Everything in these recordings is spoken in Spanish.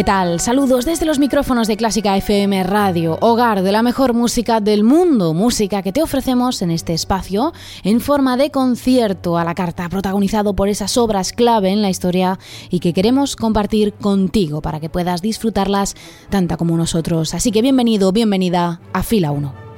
¿Qué tal? Saludos desde los micrófonos de Clásica FM Radio, hogar de la mejor música del mundo, música que te ofrecemos en este espacio en forma de concierto a la carta, protagonizado por esas obras clave en la historia y que queremos compartir contigo para que puedas disfrutarlas tanta como nosotros. Así que bienvenido, bienvenida a Fila 1.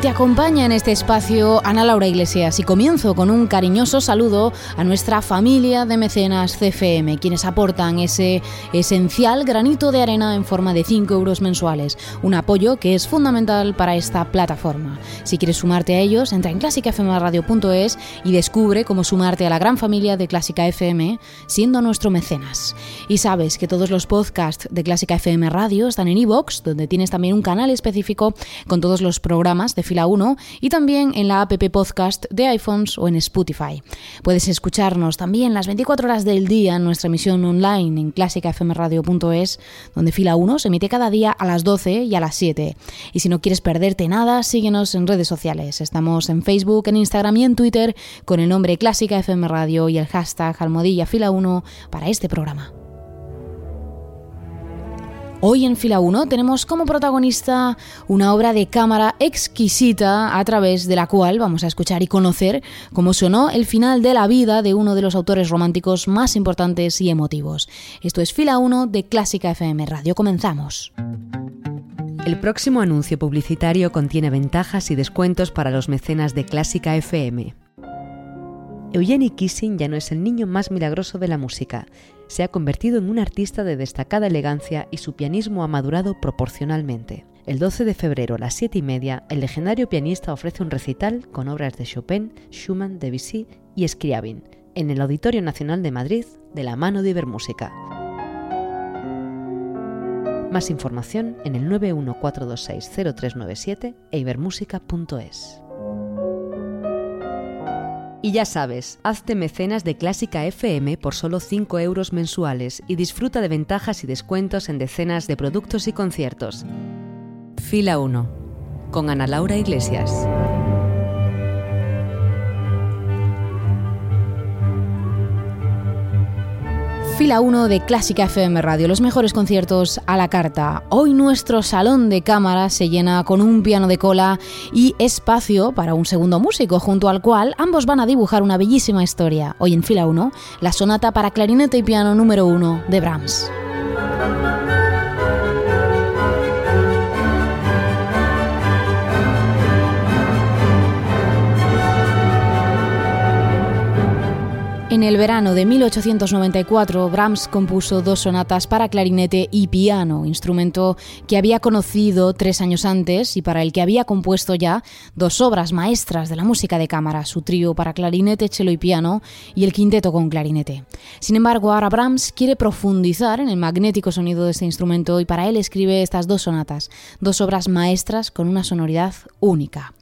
Te acompaña en este espacio Ana Laura Iglesias y comienzo con un cariñoso saludo a nuestra familia de mecenas CFM, quienes aportan ese esencial granito de arena en forma de 5 euros mensuales, un apoyo que es fundamental para esta plataforma. Si quieres sumarte a ellos, entra en clásicafmradio.es y descubre cómo sumarte a la gran familia de Clásica FM siendo nuestro mecenas. Y sabes que todos los podcasts de Clásica FM Radio están en iVoox, donde tienes también un canal específico con todos los programas de Fila 1 y también en la app podcast de iPhones o en Spotify. Puedes escucharnos también las 24 horas del día en nuestra emisión online en clásicafmradio.es, donde Fila 1 se emite cada día a las 12 y a las 7. Y si no quieres perderte nada, síguenos en redes sociales. Estamos en Facebook, en Instagram y en Twitter con el nombre Clásica FM Radio y el hashtag almohadilla fila 1 para este programa. Hoy en Fila 1 tenemos como protagonista una obra de cámara exquisita a través de la cual vamos a escuchar y conocer cómo sonó el final de la vida de uno de los autores románticos más importantes y emotivos. Esto es Fila 1 de Clásica FM Radio. Comenzamos. El próximo anuncio publicitario contiene ventajas y descuentos para los mecenas de Clásica FM. Eugenie Kissing ya no es el niño más milagroso de la música se ha convertido en un artista de destacada elegancia y su pianismo ha madurado proporcionalmente. El 12 de febrero a las 7 y media, el legendario pianista ofrece un recital con obras de Chopin, Schumann, Debussy y Scriabin en el Auditorio Nacional de Madrid de la mano de Ibermúsica. Más información en el 914260397 e ibermúsica.es. Y ya sabes, hazte mecenas de Clásica FM por solo 5 euros mensuales y disfruta de ventajas y descuentos en decenas de productos y conciertos. Fila 1. Con Ana Laura Iglesias. Fila 1 de Clásica FM Radio, los mejores conciertos a la carta. Hoy nuestro salón de cámara se llena con un piano de cola y espacio para un segundo músico, junto al cual ambos van a dibujar una bellísima historia. Hoy en Fila 1, la sonata para clarinete y piano número 1 de Brahms. En el verano de 1894, Brahms compuso dos sonatas para clarinete y piano, instrumento que había conocido tres años antes y para el que había compuesto ya dos obras maestras de la música de cámara, su trío para clarinete, cello y piano y el quinteto con clarinete. Sin embargo, ahora Brahms quiere profundizar en el magnético sonido de este instrumento y para él escribe estas dos sonatas, dos obras maestras con una sonoridad única.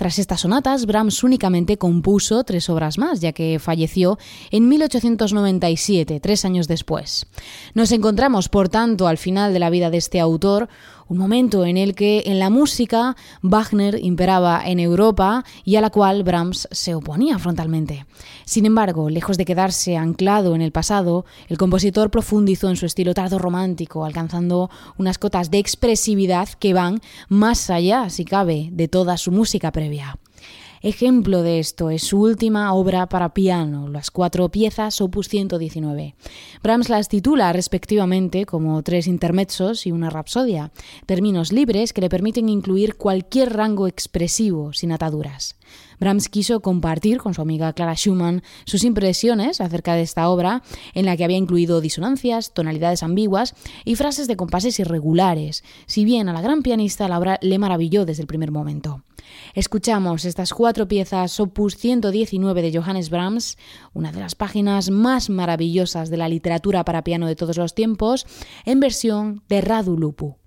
Tras estas sonatas, Brahms únicamente compuso tres obras más, ya que falleció en 1897, tres años después. Nos encontramos, por tanto, al final de la vida de este autor, un momento en el que en la música Wagner imperaba en Europa y a la cual Brahms se oponía frontalmente. Sin embargo, lejos de quedarse anclado en el pasado, el compositor profundizó en su estilo tardo romántico, alcanzando unas cotas de expresividad que van más allá, si cabe, de toda su música previa. Ejemplo de esto es su última obra para piano, las cuatro piezas opus 119. Brahms las titula respectivamente como tres intermezzos y una rapsodia, términos libres que le permiten incluir cualquier rango expresivo sin ataduras. Brahms quiso compartir con su amiga Clara Schumann sus impresiones acerca de esta obra, en la que había incluido disonancias, tonalidades ambiguas y frases de compases irregulares, si bien a la gran pianista la obra le maravilló desde el primer momento. Escuchamos estas cuatro piezas opus 119 de Johannes Brahms, una de las páginas más maravillosas de la literatura para piano de todos los tiempos, en versión de Radu Lupu.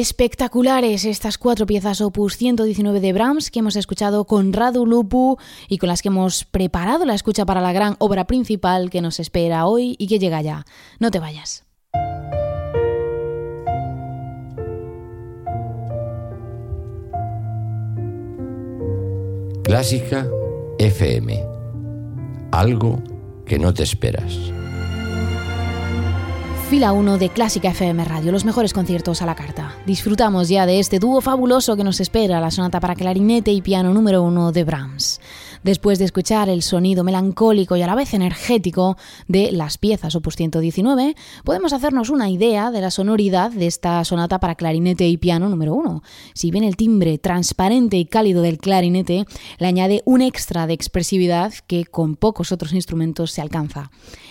Espectaculares estas cuatro piezas opus 119 de Brahms que hemos escuchado con Radu Lupu y con las que hemos preparado la escucha para la gran obra principal que nos espera hoy y que llega ya. No te vayas. Clásica FM. Algo que no te esperas. Fila 1 de Clásica FM Radio, los mejores conciertos a la carta. Disfrutamos ya de este dúo fabuloso que nos espera, la sonata para clarinete y piano número 1 de Brahms. Después de escuchar el sonido melancólico y a la vez energético de las piezas opus 119, podemos hacernos una idea de la sonoridad de esta sonata para clarinete y piano número 1. Si bien el timbre transparente y cálido del clarinete le añade un extra de expresividad que con pocos otros instrumentos se alcanza.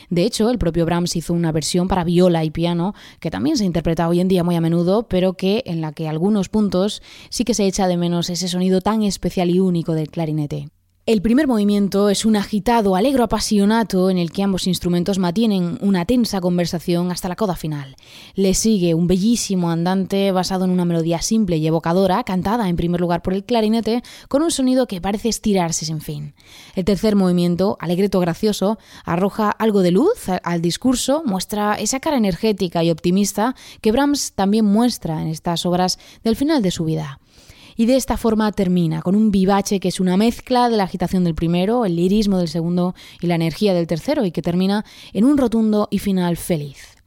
De hecho, el propio Brahms hizo una versión para viola y piano, que también se interpreta hoy en día muy a menudo, pero que en la que algunos puntos sí que se echa de menos ese sonido tan especial y único del clarinete. El primer movimiento es un agitado, alegro apasionato en el que ambos instrumentos mantienen una tensa conversación hasta la coda final. Le sigue un bellísimo andante basado en una melodía simple y evocadora, cantada en primer lugar por el clarinete, con un sonido que parece estirarse sin fin. El tercer movimiento, alegreto gracioso, arroja algo de luz al discurso, muestra esa cara energética y optimista que Brahms también muestra en estas obras del final de su vida y de esta forma termina con un vivace que es una mezcla de la agitación del primero, el lirismo del segundo y la energía del tercero y que termina en un rotundo y final feliz.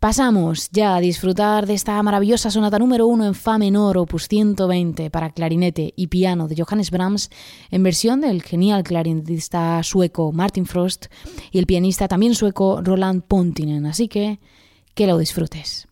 Pasamos ya a disfrutar de esta maravillosa sonata número uno en Fa menor, opus 120 para clarinete y piano de Johannes Brahms, en versión del genial clarinetista sueco Martin Frost y el pianista también sueco Roland Pontinen. Así que que lo disfrutes.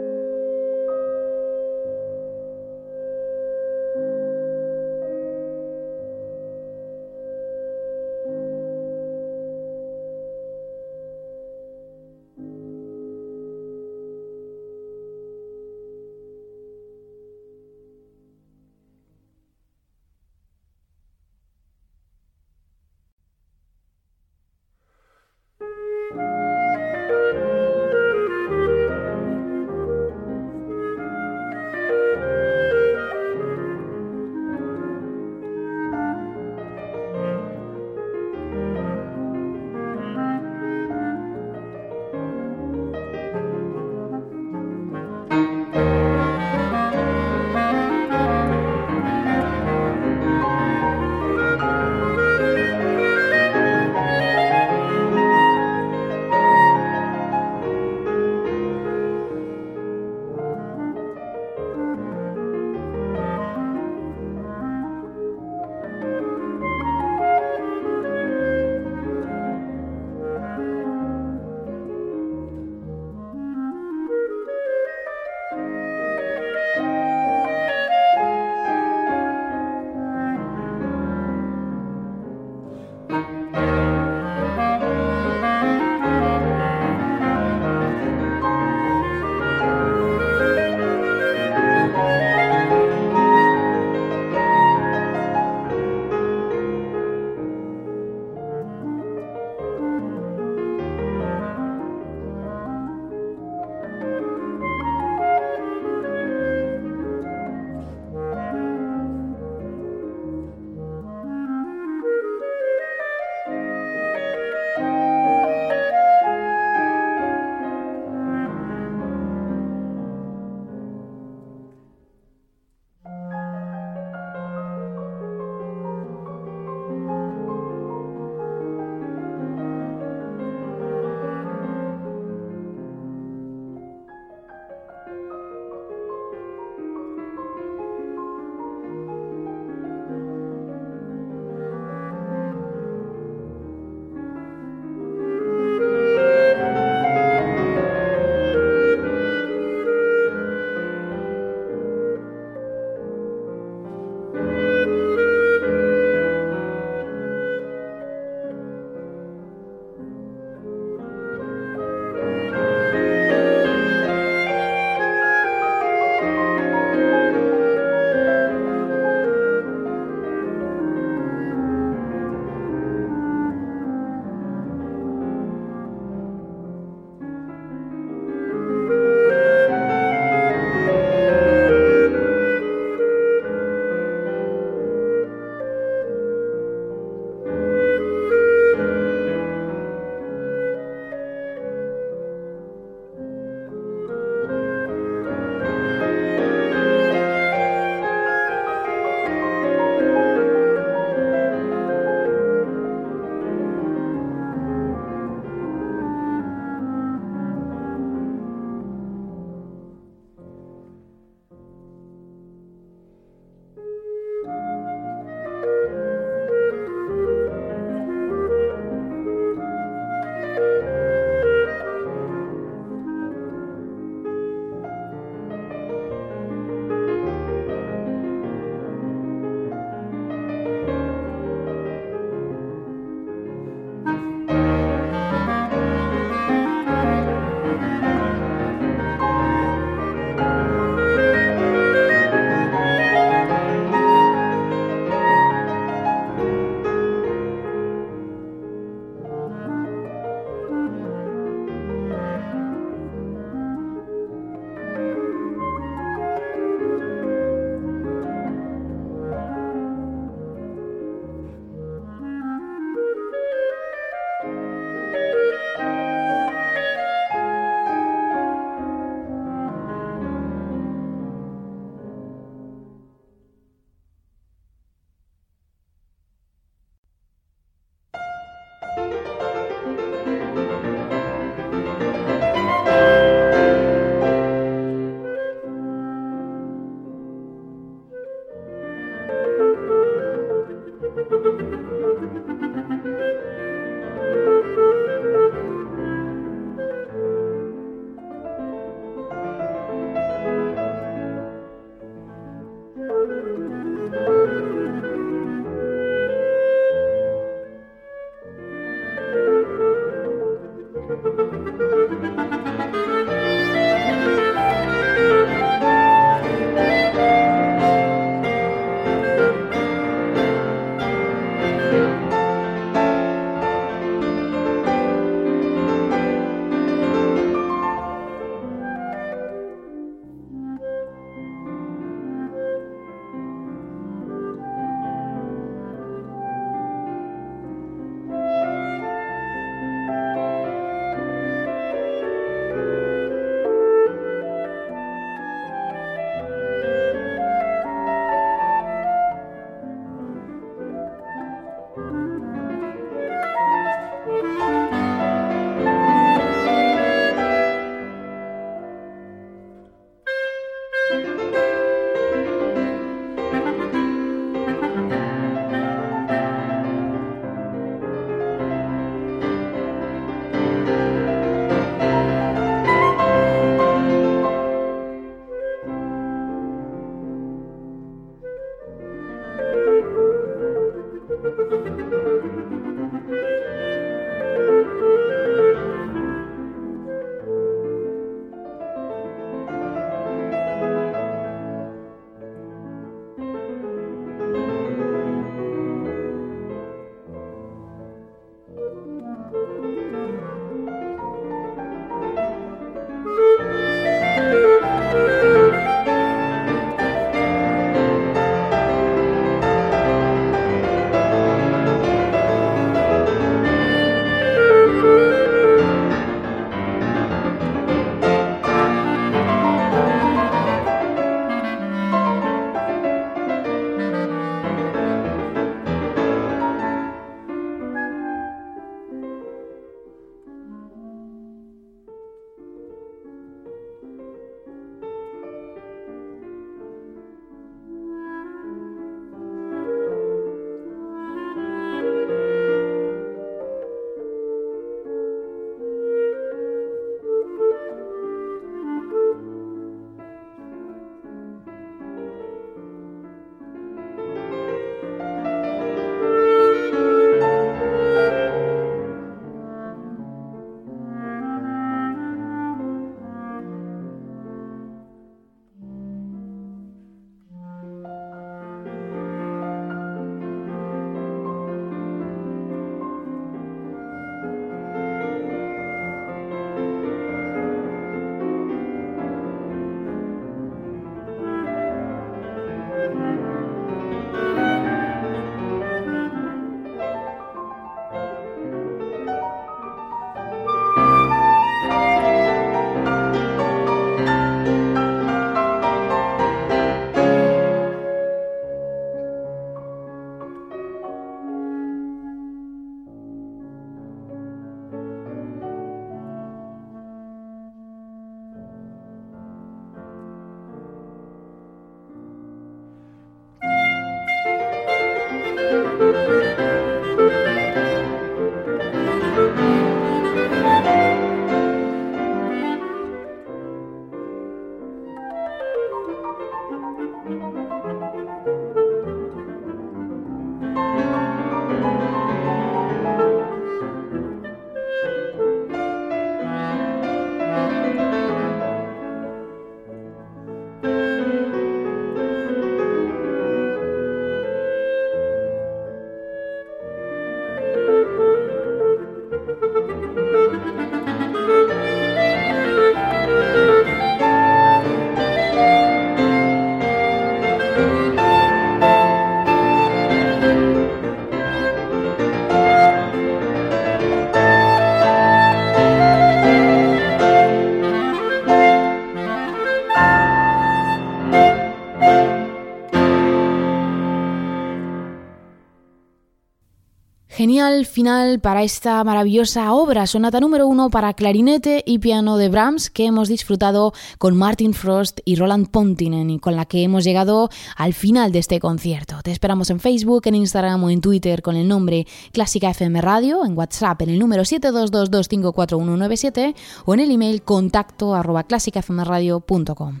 Final para esta maravillosa obra, sonata número uno para clarinete y piano de Brahms, que hemos disfrutado con Martin Frost y Roland Pontinen y con la que hemos llegado al final de este concierto. Te esperamos en Facebook, en Instagram o en Twitter con el nombre Clásica FM Radio, en WhatsApp en el número 722254197 o en el email contacto arroba clásicafmradio.com.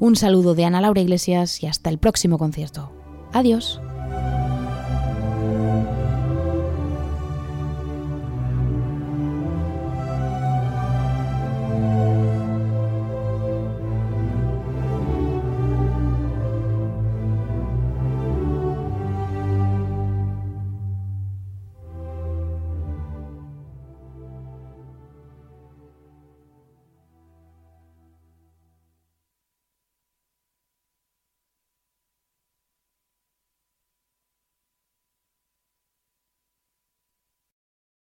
Un saludo de Ana Laura Iglesias y hasta el próximo concierto. Adiós.